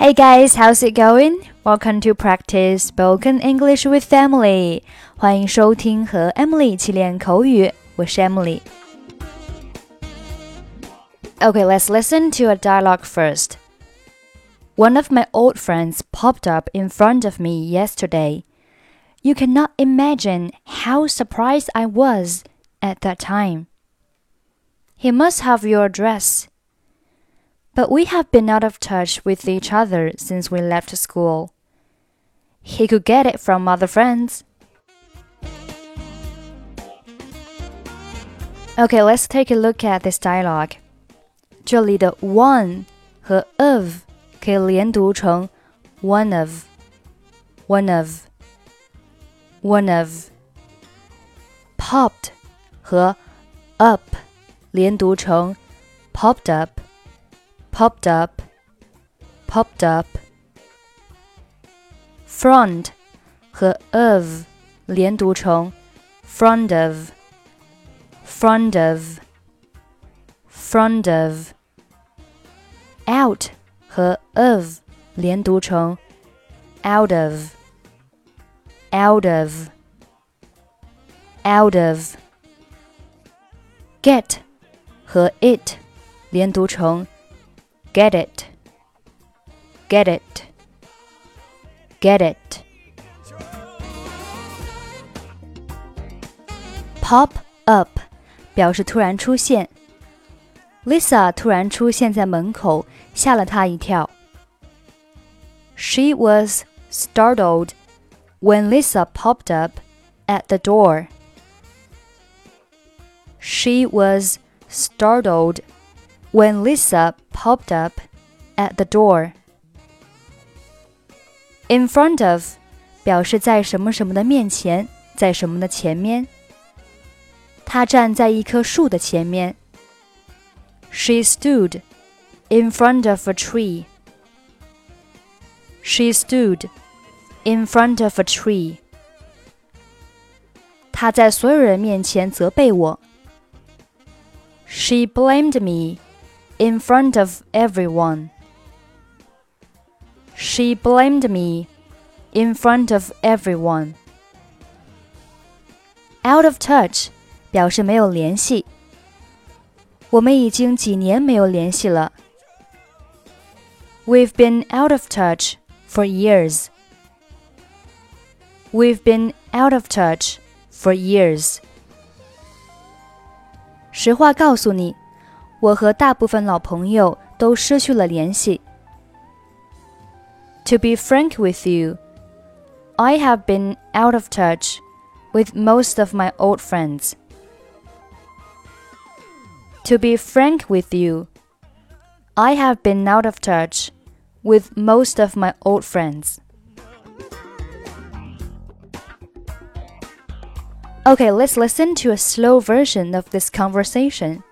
Hey guys, how's it going? Welcome to practice spoken English with Emily. 欢迎收听和 Emily 一起练口语，我是 Emily。Okay, let's listen to a dialogue first. One of my old friends popped up in front of me yesterday. You cannot imagine how surprised I was at that time. He must have your address but we have been out of touch with each other since we left school. He could get it from other friends. Okay, let's take a look at this dialogue. 这里的 one 和 of 可以连读成 one of, one of, one of. Popped 和 up 连读成 popped up popped up, popped up. Front 和 of 连读成 front of, front of, front of. Out 和 of 连读成 out of, out of, out of. Get 和 it 连读成 Get it. Get it. Get it. Pop up 表示突然出现。Lisa 突然出现在门口，吓了她一跳。She was startled when Lisa popped up at the door. She was startled when Lisa popped up at the door. In front of 表示在什么什么的面前，在什么的前面。她站在一棵树的前面。She stood in front of a tree. She stood in front of a tree. 她在所有人面前责备我。She blamed me in front of everyone. She blamed me in front of everyone. Out of touch 表示没有联系。我们已经几年没有联系了。We've been out of touch for years. We've been out of touch for years. 实话告诉你。 我和大部分老朋友都失去了联系。To be frank with you, I have been out of touch with most of my old friends. To be frank with you, I have been out of touch with most of my old friends. Okay, let's listen to a slow version of this conversation.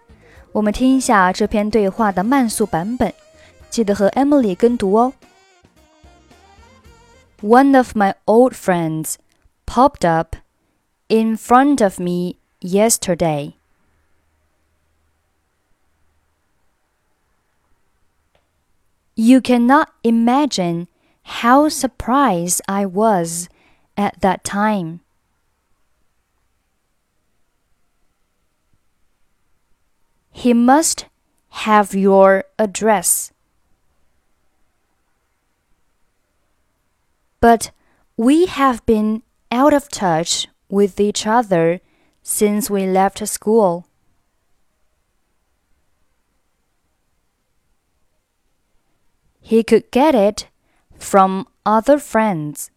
我们听一下这篇对话的慢速版本，记得和 Emily 跟读哦。One of my old friends popped up in front of me yesterday. You cannot imagine how surprised I was at that time. He must have your address. But we have been out of touch with each other since we left school. He could get it from other friends.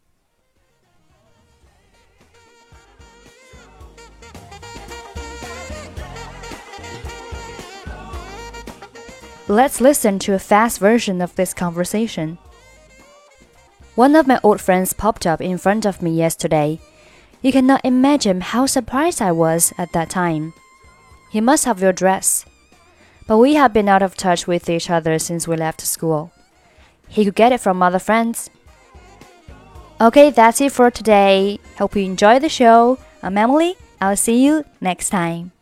Let's listen to a fast version of this conversation. One of my old friends popped up in front of me yesterday. You cannot imagine how surprised I was at that time. He must have your dress. But we have been out of touch with each other since we left school. He could get it from other friends. Okay, that's it for today. Hope you enjoyed the show. I'm Emily. I'll see you next time.